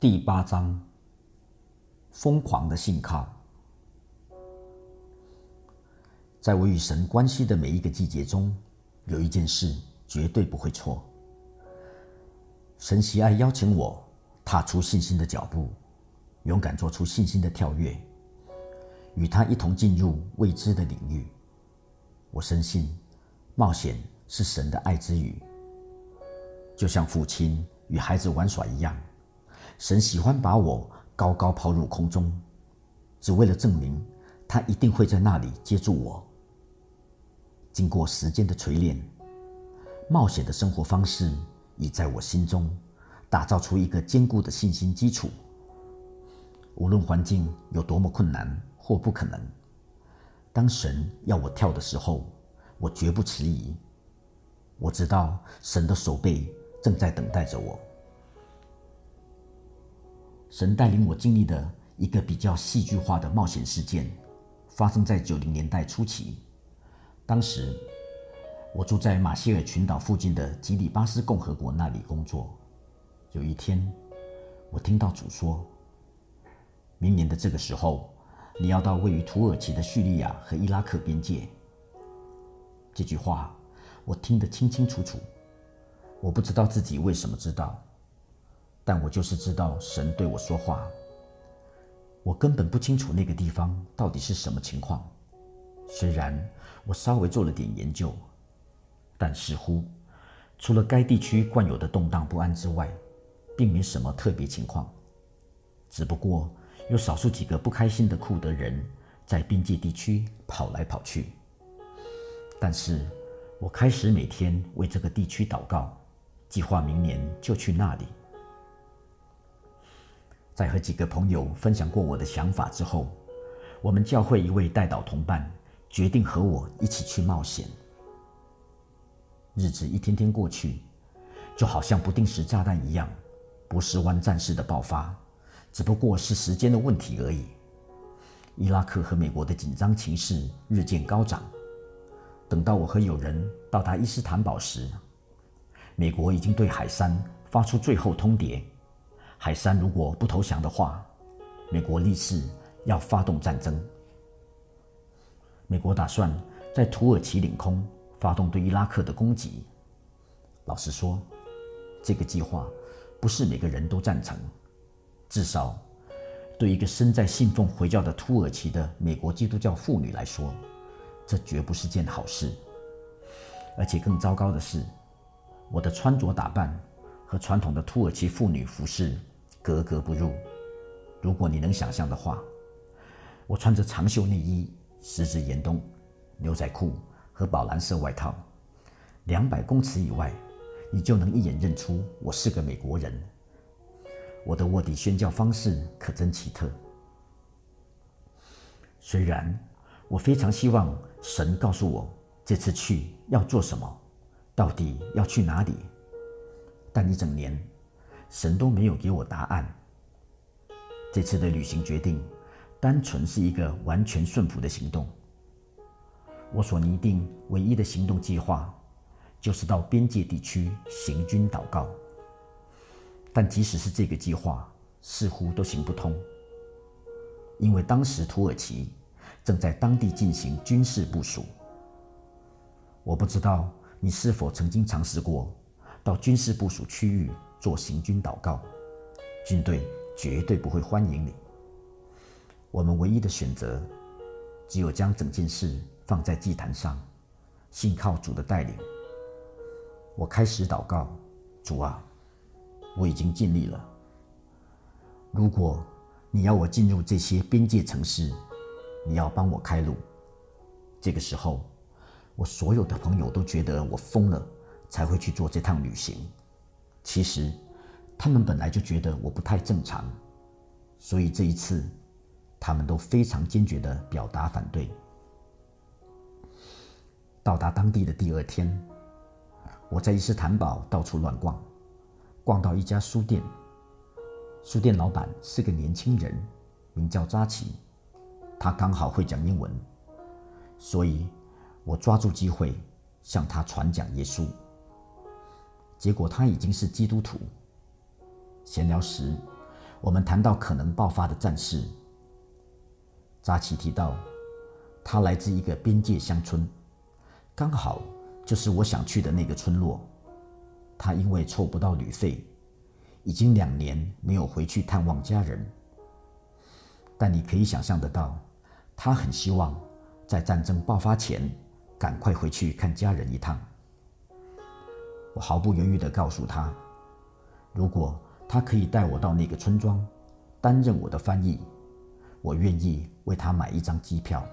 第八章：疯狂的信靠。在我与神关系的每一个季节中，有一件事绝对不会错。神喜爱邀请我踏出信心的脚步，勇敢做出信心的跳跃，与他一同进入未知的领域。我深信，冒险是神的爱之语，就像父亲与孩子玩耍一样。神喜欢把我高高抛入空中，只为了证明他一定会在那里接住我。经过时间的锤炼，冒险的生活方式已在我心中打造出一个坚固的信心基础。无论环境有多么困难或不可能，当神要我跳的时候，我绝不迟疑。我知道神的手背正在等待着我。神带领我经历的一个比较戏剧化的冒险事件，发生在九零年代初期。当时，我住在马歇尔群岛附近的吉里巴斯共和国那里工作。有一天，我听到主说：“明年的这个时候，你要到位于土耳其的叙利亚和伊拉克边界。”这句话我听得清清楚楚。我不知道自己为什么知道。但我就是知道神对我说话，我根本不清楚那个地方到底是什么情况。虽然我稍微做了点研究，但似乎除了该地区惯有的动荡不安之外，并没什么特别情况。只不过有少数几个不开心的库德人在边界地区跑来跑去。但是我开始每天为这个地区祷告，计划明年就去那里。在和几个朋友分享过我的想法之后，我们教会一位代祷同伴决定和我一起去冒险。日子一天天过去，就好像不定时炸弹一样，不是湾战事的爆发，只不过是时间的问题而已。伊拉克和美国的紧张情势日渐高涨。等到我和友人到达伊斯坦堡时，美国已经对海山发出最后通牒。海山如果不投降的话，美国立誓要发动战争。美国打算在土耳其领空发动对伊拉克的攻击。老实说，这个计划不是每个人都赞成。至少，对一个身在信奉回教的土耳其的美国基督教妇女来说，这绝不是件好事。而且更糟糕的是，我的穿着打扮和传统的土耳其妇女服饰。格格不入。如果你能想象的话，我穿着长袖内衣、十指严冬、牛仔裤和宝蓝色外套，两百公尺以外，你就能一眼认出我是个美国人。我的卧底宣教方式可真奇特。虽然我非常希望神告诉我这次去要做什么，到底要去哪里，但一整年。神都没有给我答案。这次的旅行决定，单纯是一个完全顺服的行动。我所拟定唯一的行动计划，就是到边界地区行军祷告。但即使是这个计划，似乎都行不通，因为当时土耳其正在当地进行军事部署。我不知道你是否曾经尝试过到军事部署区域。做行军祷告，军队绝对不会欢迎你。我们唯一的选择，只有将整件事放在祭坛上，信靠主的带领。我开始祷告，主啊，我已经尽力了。如果你要我进入这些边界城市，你要帮我开路。这个时候，我所有的朋友都觉得我疯了，才会去做这趟旅行。其实，他们本来就觉得我不太正常，所以这一次，他们都非常坚决的表达反对。到达当地的第二天，我在伊斯坦堡到处乱逛，逛到一家书店，书店老板是个年轻人，名叫扎奇，他刚好会讲英文，所以我抓住机会向他传讲耶稣。结果他已经是基督徒。闲聊时，我们谈到可能爆发的战事。扎奇提到，他来自一个边界乡村，刚好就是我想去的那个村落。他因为凑不到旅费，已经两年没有回去探望家人。但你可以想象得到，他很希望在战争爆发前赶快回去看家人一趟。我毫不犹豫地告诉他，如果他可以带我到那个村庄，担任我的翻译，我愿意为他买一张机票。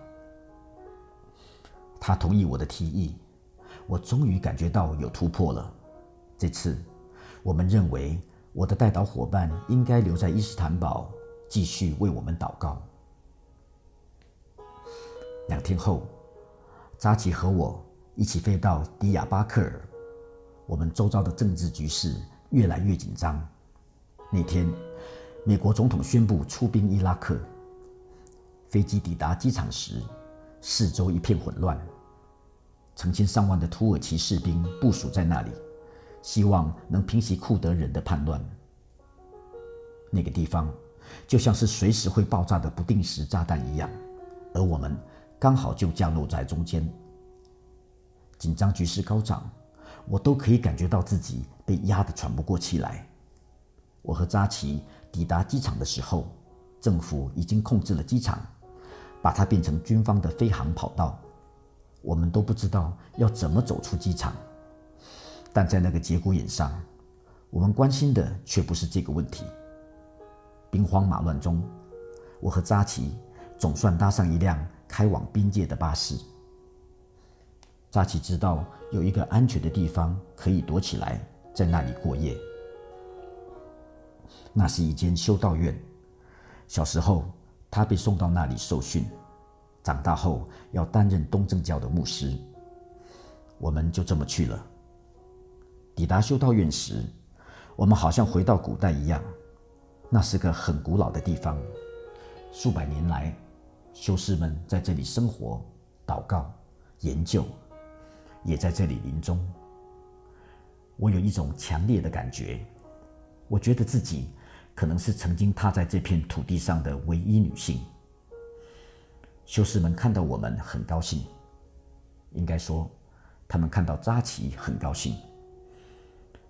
他同意我的提议，我终于感觉到有突破了。这次，我们认为我的带导伙伴应该留在伊斯坦堡，继续为我们祷告。两天后，扎奇和我一起飞到迪亚巴克尔。我们周遭的政治局势越来越紧张。那天，美国总统宣布出兵伊拉克。飞机抵达机场时，四周一片混乱，成千上万的土耳其士兵部署在那里。希望能平息库德人的叛乱。那个地方就像是随时会爆炸的不定时炸弹一样，而我们刚好就降落在中间。紧张局势高涨，我都可以感觉到自己被压得喘不过气来。我和扎奇抵达机场的时候，政府已经控制了机场，把它变成军方的飞航跑道。我们都不知道要怎么走出机场。但在那个节骨眼上，我们关心的却不是这个问题。兵荒马乱中，我和扎奇总算搭上一辆开往边界的巴士。扎奇知道有一个安全的地方可以躲起来，在那里过夜。那是一间修道院。小时候，他被送到那里受训，长大后要担任东正教的牧师。我们就这么去了。抵达修道院时，我们好像回到古代一样。那是个很古老的地方，数百年来，修士们在这里生活、祷告、研究，也在这里临终。我有一种强烈的感觉，我觉得自己可能是曾经踏在这片土地上的唯一女性。修士们看到我们很高兴，应该说，他们看到扎奇很高兴。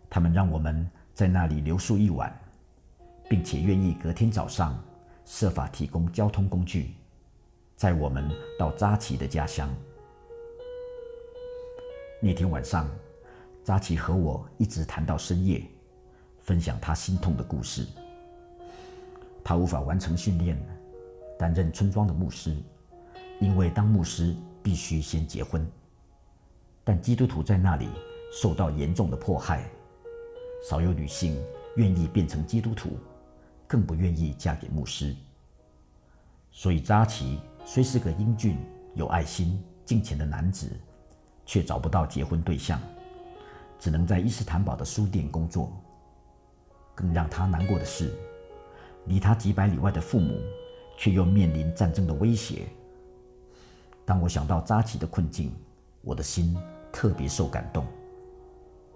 他们让我们在那里留宿一晚，并且愿意隔天早上设法提供交通工具，载我们到扎奇的家乡。那天晚上，扎奇和我一直谈到深夜，分享他心痛的故事。他无法完成训练，担任村庄的牧师，因为当牧师必须先结婚。但基督徒在那里受到严重的迫害。少有女性愿意变成基督徒，更不愿意嫁给牧师。所以扎奇虽是个英俊、有爱心、敬虔的男子，却找不到结婚对象，只能在伊斯坦堡的书店工作。更让他难过的是，离他几百里外的父母，却又面临战争的威胁。当我想到扎奇的困境，我的心特别受感动。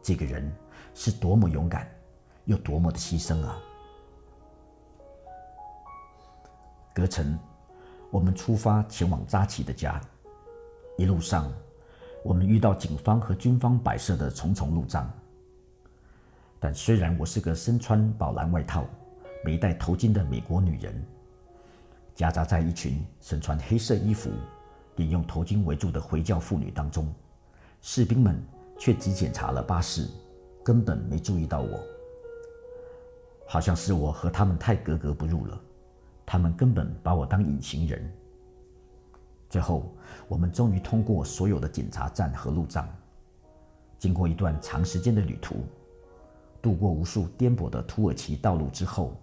这个人。是多么勇敢，又多么的牺牲啊！隔晨，我们出发前往扎奇的家。一路上，我们遇到警方和军方摆设的重重路障。但虽然我是个身穿宝蓝外套、没戴头巾的美国女人，夹杂在一群身穿黑色衣服、并用头巾围住的回教妇女当中，士兵们却只检查了巴士。根本没注意到我，好像是我和他们太格格不入了，他们根本把我当隐形人。最后，我们终于通过所有的检查站和路障，经过一段长时间的旅途，度过无数颠簸的土耳其道路之后，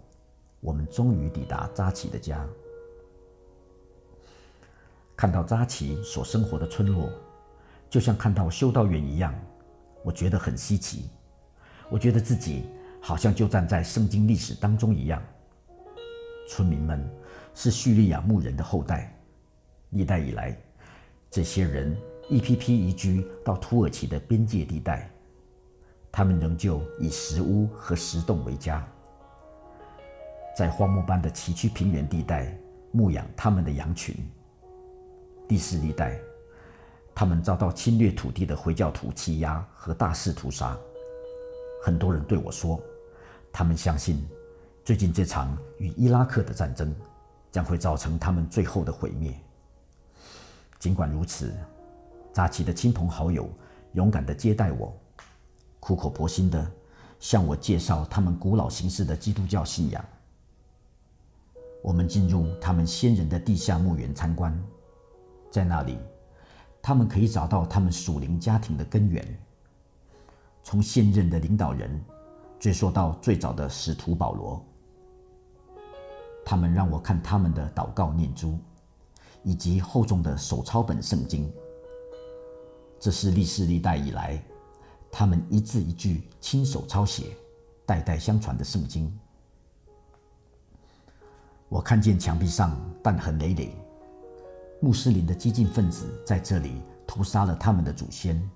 我们终于抵达扎奇的家。看到扎奇所生活的村落，就像看到修道院一样，我觉得很稀奇。我觉得自己好像就站在圣经历史当中一样。村民们是叙利亚牧人的后代，历代以来，这些人一批批移居到土耳其的边界地带，他们仍旧以石屋和石洞为家。在荒漠般的崎岖平原地带牧养他们的羊群。第四历代，他们遭到侵略土地的回教徒欺压和大肆屠杀。很多人对我说，他们相信最近这场与伊拉克的战争将会造成他们最后的毁灭。尽管如此，扎奇的亲朋好友勇敢地接待我，苦口婆心地向我介绍他们古老形式的基督教信仰。我们进入他们先人的地下墓园参观，在那里，他们可以找到他们属灵家庭的根源，从现任的领导人追溯到最早的使徒保罗。他们让我看他们的祷告念珠。以及厚重的手抄本圣经，这是历世历代以来他们一字一句亲手抄写、代代相传的圣经。我看见墙壁上弹痕累累，穆斯林的激进分子在这里屠杀了他们的祖先。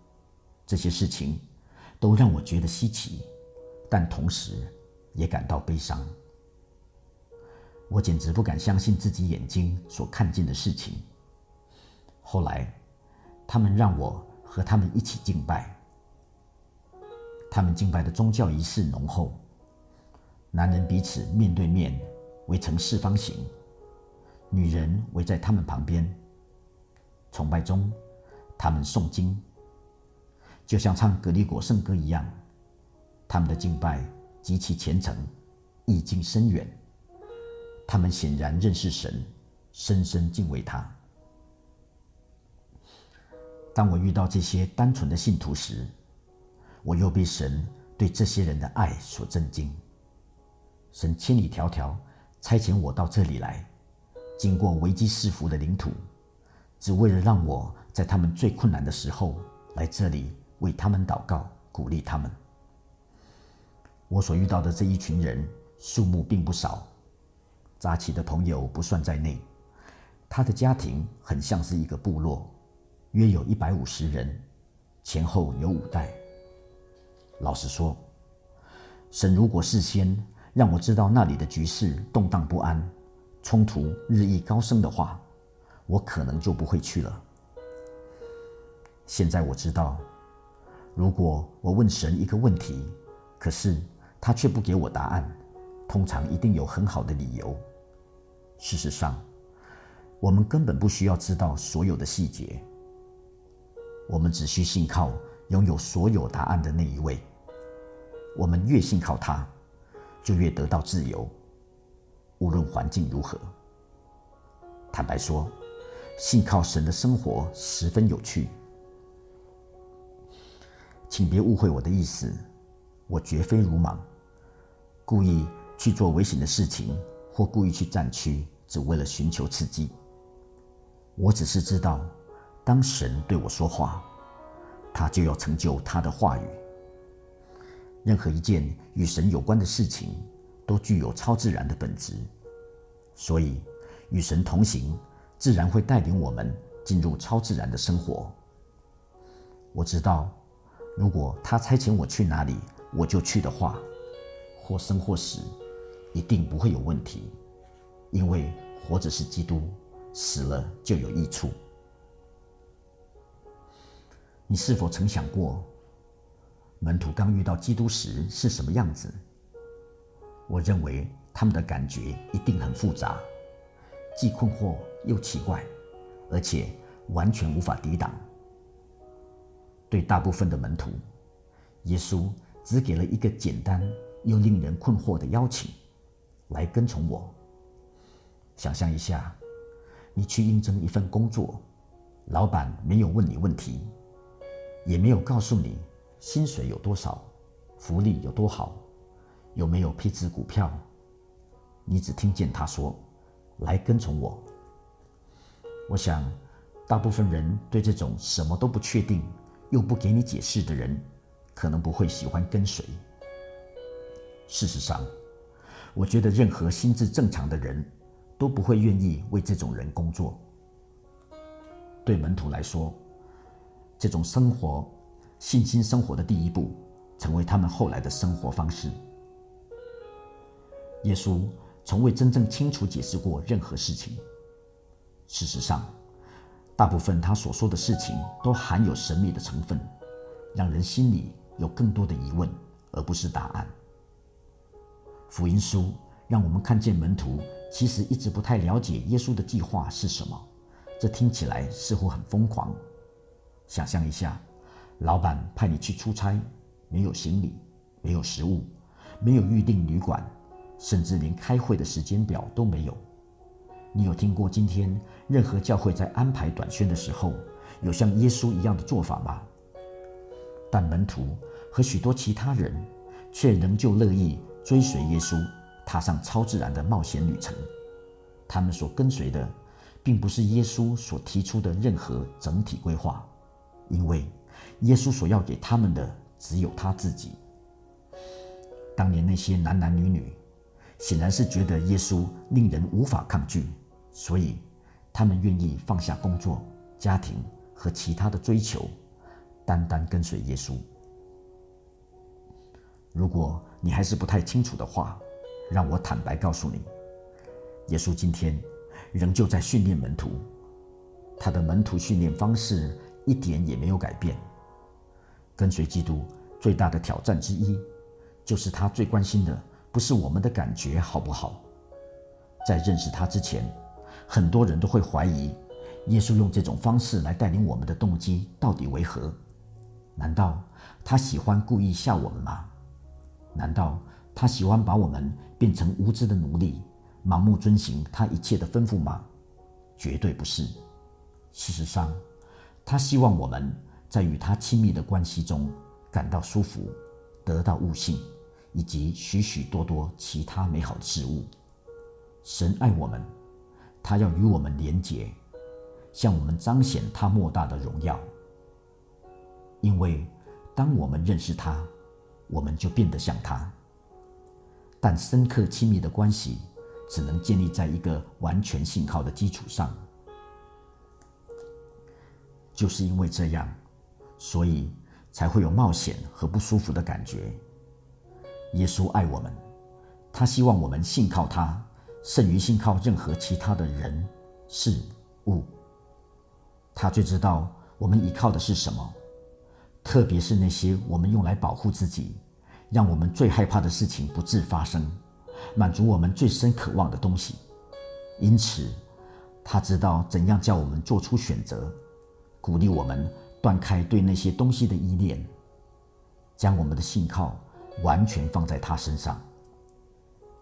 这些事情都让我觉得稀奇，但同时也感到悲伤。我简直不敢相信自己眼睛所看见的事情。后来，他们让我和他们一起敬拜。他们敬拜的宗教仪式浓厚，男人彼此面对面围成四方形，女人围在他们旁边。崇拜中，他们诵经，就像唱格里果圣歌一样。他们的敬拜极其虔诚，意境深远。他们显然认识神，深深敬畏他。当我遇到这些单纯的信徒时，我又被神对这些人的爱所震惊。神千里迢迢差遣我到这里来，经过危机四伏的领土，只为了让我在他们最困难的时候来这里为他们祷告，鼓励他们。我所遇到的这一群人数目并不少。扎奇的朋友不算在内，他的家庭很像是一个部落，约有一百五十人，前后有五代。老实说，神如果事先让我知道那里的局势动荡不安，冲突日益高升的话，我可能就不会去了。现在我知道，如果我问神一个问题，可是他却不给我答案。通常一定有很好的理由。事实上，我们根本不需要知道所有的细节。我们只需信靠拥有所有答案的那一位。我们越信靠他，就越得到自由，无论环境如何。坦白说，信靠神的生活十分有趣。请别误会我的意思，我绝非鲁莽，故意。去做危险的事情，或故意去战区，只为了寻求刺激。我只是知道，当神对我说话，他就要成就他的话语。任何一件与神有关的事情，都具有超自然的本质，所以与神同行，自然会带领我们进入超自然的生活。我知道，如果他差遣我去哪里，我就去的话，或生或死。一定不会有问题，因为活着是基督，死了就有益处。你是否曾想过，门徒刚遇到基督时是什么样子？我认为他们的感觉一定很复杂，既困惑又奇怪，而且完全无法抵挡。对大部分的门徒，耶稣只给了一个简单又令人困惑的邀请。来跟从我。想象一下，你去应征一份工作，老板没有问你问题，也没有告诉你薪水有多少，福利有多好，有没有配置股票，你只听见他说：“来跟从我。”我想，大部分人对这种什么都不确定又不给你解释的人，可能不会喜欢跟随。事实上。我觉得任何心智正常的人都不会愿意为这种人工作。对门徒来说，这种生活、信心生活的第一步，成为他们后来的生活方式。耶稣从未真正清楚解释过任何事情。事实上，大部分他所说的事情都含有神秘的成分，让人心里有更多的疑问，而不是答案。福音书让我们看见门徒其实一直不太了解耶稣的计划是什么，这听起来似乎很疯狂。想象一下，老板派你去出差，没有行李，没有食物，没有预定旅馆，甚至连开会的时间表都没有。你有听过今天任何教会在安排短宣的时候有像耶稣一样的做法吗？但门徒和许多其他人却仍旧乐意追随耶稣，踏上超自然的冒险旅程。他们所跟随的，并不是耶稣所提出的任何整体规划，因为耶稣所要给他们的只有他自己。当年那些男男女女。显然是觉得耶稣令人无法抗拒，所以他们愿意放下工作、家庭和其他的追求，单单跟随耶稣。如果你还是不太清楚的话，让我坦白告诉你，耶稣今天仍旧在训练门徒，他的门徒训练方式一点也没有改变。跟随基督最大的挑战之一，就是他最关心的。不是我们的感觉好不好？在认识他之前，很多人都会怀疑，耶稣用这种方式来带领我们的动机到底为何？难道他喜欢故意吓我们吗？难道他喜欢把我们变成无知的奴隶，盲目遵行他一切的吩咐吗？绝对不是。事实上，他希望我们在与他亲密的关系中感到舒服，得到悟性。以及许许多多其他美好的事物。神爱我们，他要与我们连结，向我们彰显他莫大的荣耀。因为当我们认识他，我们就变得像他。但深刻亲密的关系只能建立在一个完全信靠的基础上。就是因为这样，所以才会有冒险和不舒服的感觉。耶稣爱我们，他希望我们信靠他，胜于信靠任何其他的人事物。他最知道我们依靠的是什么，特别是那些我们用来保护自己，让我们最害怕的事情不致发生，满足我们最深渴望的东西。因此，他知道怎样叫我们做出选择，鼓励我们断开对那些东西的依恋，将我们的信靠。完全放在他身上。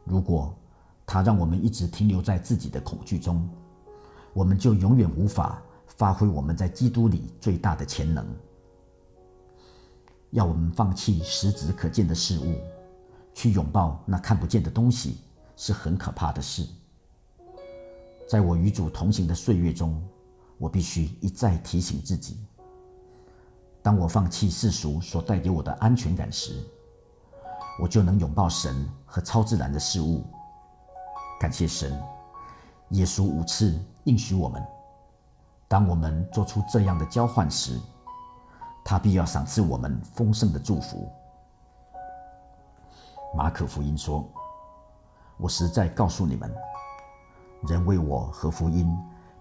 如果他让我们一直停留在自己的恐惧中，我们就永远无法发挥我们在基督里最大的潜能。要我们放弃实质可见的事物，去拥抱那看不见的东西，是很可怕的事。在我与主同行的岁月中，我必须一再提醒自己：当我放弃世俗所带给我的安全感时，我就能拥抱神和超自然的事物。感谢神，耶稣五次应许我们：当我们做出这样的交换时，他必要赏赐我们丰盛的祝福。马可福音说：“我实在告诉你们，人为我和福音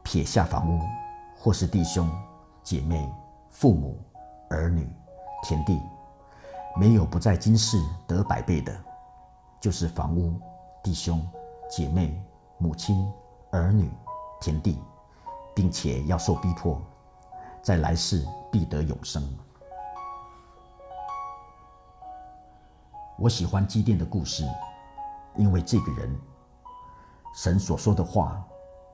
撇下房屋，或是弟兄、姐妹、父母、儿女、田地。”没有不在今世得百倍的，就是房屋、弟兄、姐妹、母亲、儿女、田地，并且要受逼迫，在来世必得永生。我喜欢基甸的故事，因为这个人，神所说的话，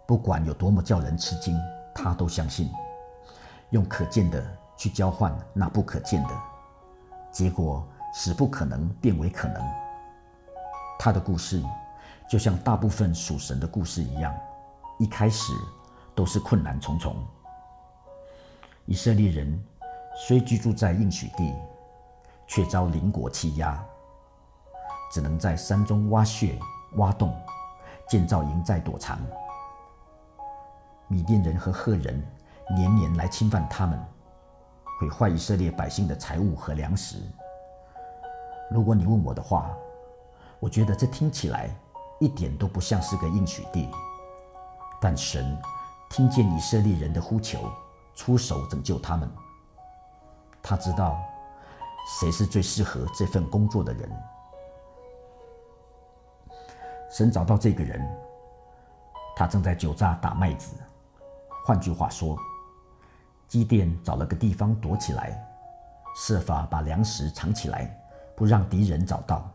不管有多么叫人吃惊，他都相信，用可见的去交换那不可见的。结果使不可能变为可能。他的故事就像大部分属神的故事一样，一开始都是困难重重。以色列人虽居住在应许地，却遭邻国欺压，只能在山中挖穴、挖洞，建造营寨躲藏。米甸人和赫人年年来侵犯他们。毁坏以色列百姓的财物和粮食。如果你问我的话，我觉得这听起来一点都不像是个应许地。但神听见以色列人的呼求，出手拯救他们。他知道谁是最适合这份工作的人。神找到这个人，他正在酒榨打麦子。换句话说，基甸找了个地方躲起来，设法把粮食藏起来，不让敌人找到。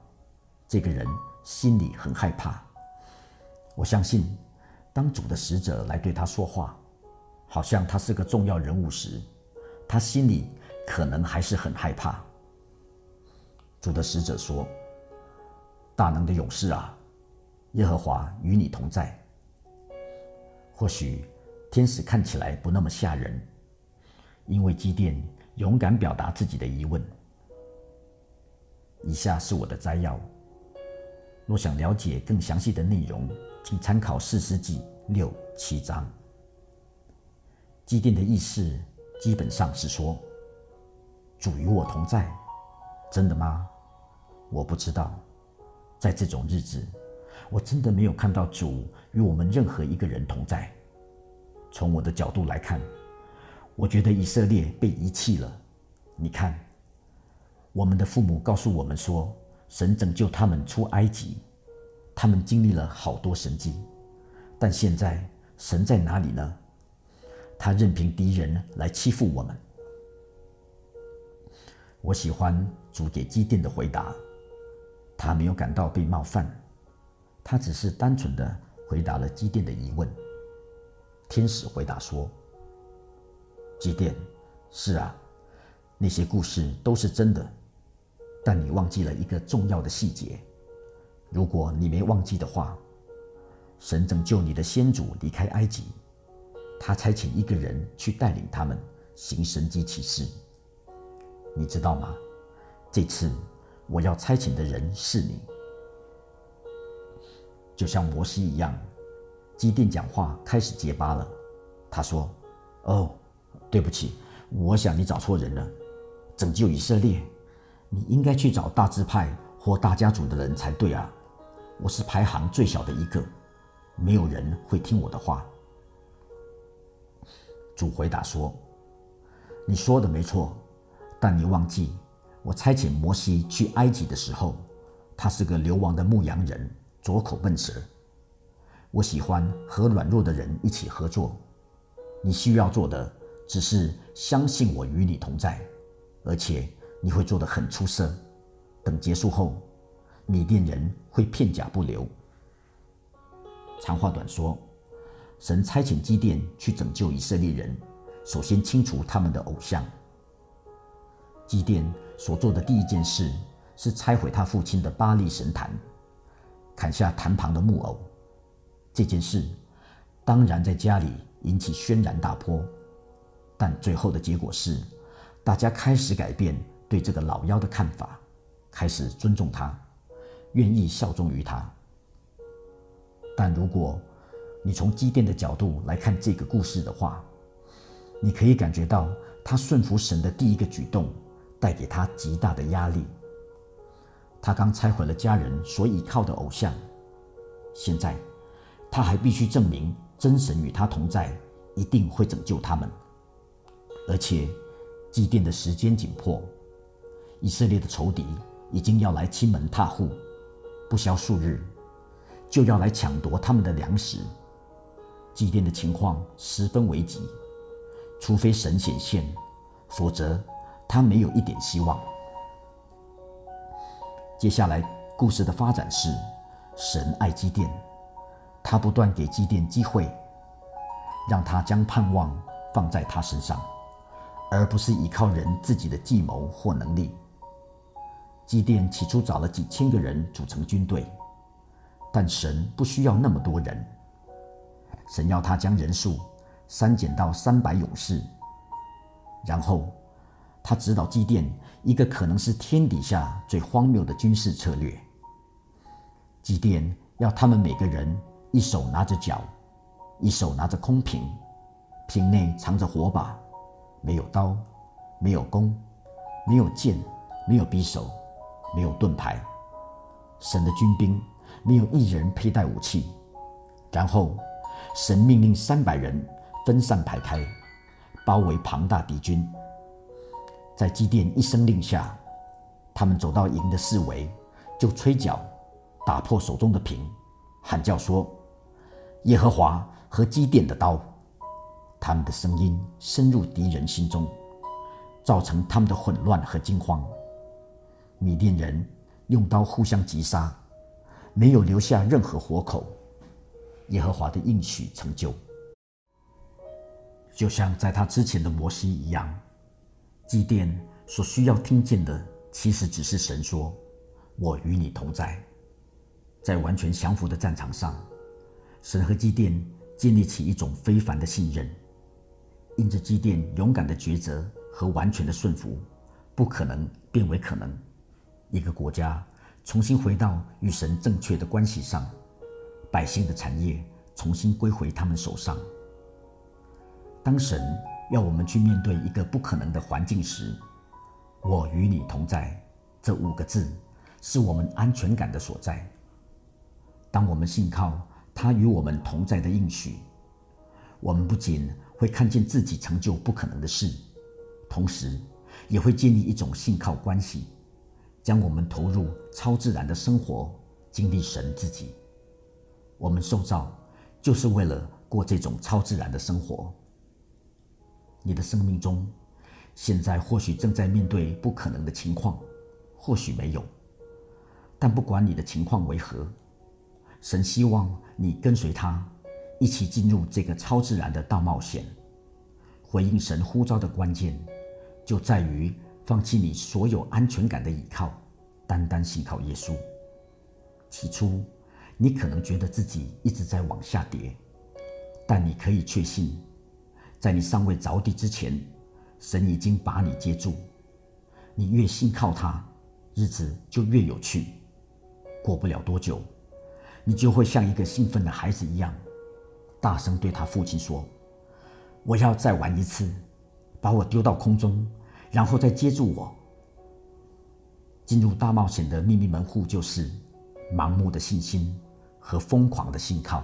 这个人心里很害怕。我相信。当主的使者来对他说话，好像他是个重要人物时，他心里可能还是很害怕。主的使者说：“大能的勇士啊，耶和华与你同在。”或许天使看起来不那么吓人，因为基甸勇敢表达自己的疑问。以下是我的摘要。若想了解更详细的内容，请参考《四世纪》六七章。基甸的意思基本上是说：“主与我同在。”真的吗？我不知道。在这种日子，我真的没有看到主与我们任何一个人同在。从我的角度来看，我觉得以色列被遗弃了。你看，我们的父母告诉我们说。神拯救他们出埃及，他们经历了好多神迹，但现在神在哪里呢？他任凭敌人来欺负我们。我喜欢主给基甸的回答，他没有感到被冒犯，他只是单纯的回答了基甸的疑问。天使回答说：“基甸，是啊，那些故事都是真的。”但你忘记了一个重要的细节。如果你没忘记的话，神拯救你的先祖离开埃及，他差遣一个人去带领他们行神迹奇事。你知道吗？这次我要差遣的人是你，就像摩西一样。基甸讲话开始结巴了。他说：“哦，对不起，我想你找错人了。拯救以色列。”你应该去找大支派或大家族的人才对啊！我是排行最小的一个，没有人会听我的话。主回答说：“你说的没错，但你忘记我差遣摩西去埃及的时候，他是个流亡的牧羊人，左口笨舌。我喜欢和软弱的人一起合作。你需要做的只是相信我与你同在，而且。”你会做得很出色。等结束后，米甸人会片甲不留。长话短说，神差遣基甸去拯救以色列人，首先清除他们的偶像。基甸所做的第一件事是拆毁他父亲的巴利神坛，砍下坛旁的木偶。这件事当然在家里引起轩然大波，但最后的结果是，大家开始改变。对这个老妖的看法，开始尊重他，愿意效忠于他。但如果你从基甸的角度来看这个故事的话，你可以感觉到他顺服神的第一个举动带给他极大的压力。他刚拆毁了家人所倚靠的偶像，现在他还必须证明真神与他同在，一定会拯救他们。而且祭奠的时间紧迫。以色列的仇敌已经要来欺门踏户，不消数日，就要来抢夺他们的粮食。祭奠的情况十分危急，除非神显现，否则他没有一点希望。接下来故事的发展是：神爱祭奠，他不断给祭奠机会，让他将盼望放在他身上，而不是依靠人自己的计谋或能力。基甸起初找了几千个人组成军队，但神不需要那么多人。神要他将人数删减到三百勇士，然后他指导基甸一个可能是天底下最荒谬的军事策略。基甸要他们每个人一手拿着脚，一手拿着空瓶，瓶内藏着火把，没有刀，没有弓，没有剑，没有匕首。没有盾牌，神的军兵没有一人佩戴武器。然后，神命令三百人分散排开，包围庞大敌军。在基甸一声令下，他们走到营的四围，就吹角，打破手中的瓶，喊叫说：“耶和华和基甸的刀！”他们的声音深入敌人心中，造成他们的混乱和惊慌。米甸人用刀互相击杀，没有留下任何活口。耶和华的应许成就，就像在他之前的摩西一样。祭奠所需要听见的，其实只是神说：“我与你同在。”在完全降服的战场上，神和祭奠建立起一种非凡的信任。因着积淀勇敢的抉择和完全的顺服，不可能变为可能。一个国家重新回到与神正确的关系上，百姓的产业重新归回他们手上。当神。要我们去面对一个不可能的环境时，我与你同在这五个字是我们安全感的所在。当我们信靠他与我们同在的应许，我们不仅会看见自己成就不可能的事，同时也会建立一种信靠关系，将我们投入超自然的生活，经历神自己。我们受造就是为了过这种超自然的生活。你的生命中，现在或许正在面对不可能的情况，或许没有。但不管你的情况为何，神希望你跟随他，一起进入这个超自然的大冒险。回应神呼召的关键，就在于放弃你所有安全感的依靠，单单信靠耶稣。起初，你可能觉得自己一直在往下跌，但你可以确信。在你尚未着地之前，神已经把你接住。你越信靠他，日子就越有趣。过不了多久，你就会像一个兴奋的孩子一样，大声对他父亲说：“我要再玩一次，把我丢到空中，然后再接住我。”进入大冒险的秘密门户就是盲目的信心和疯狂的信靠。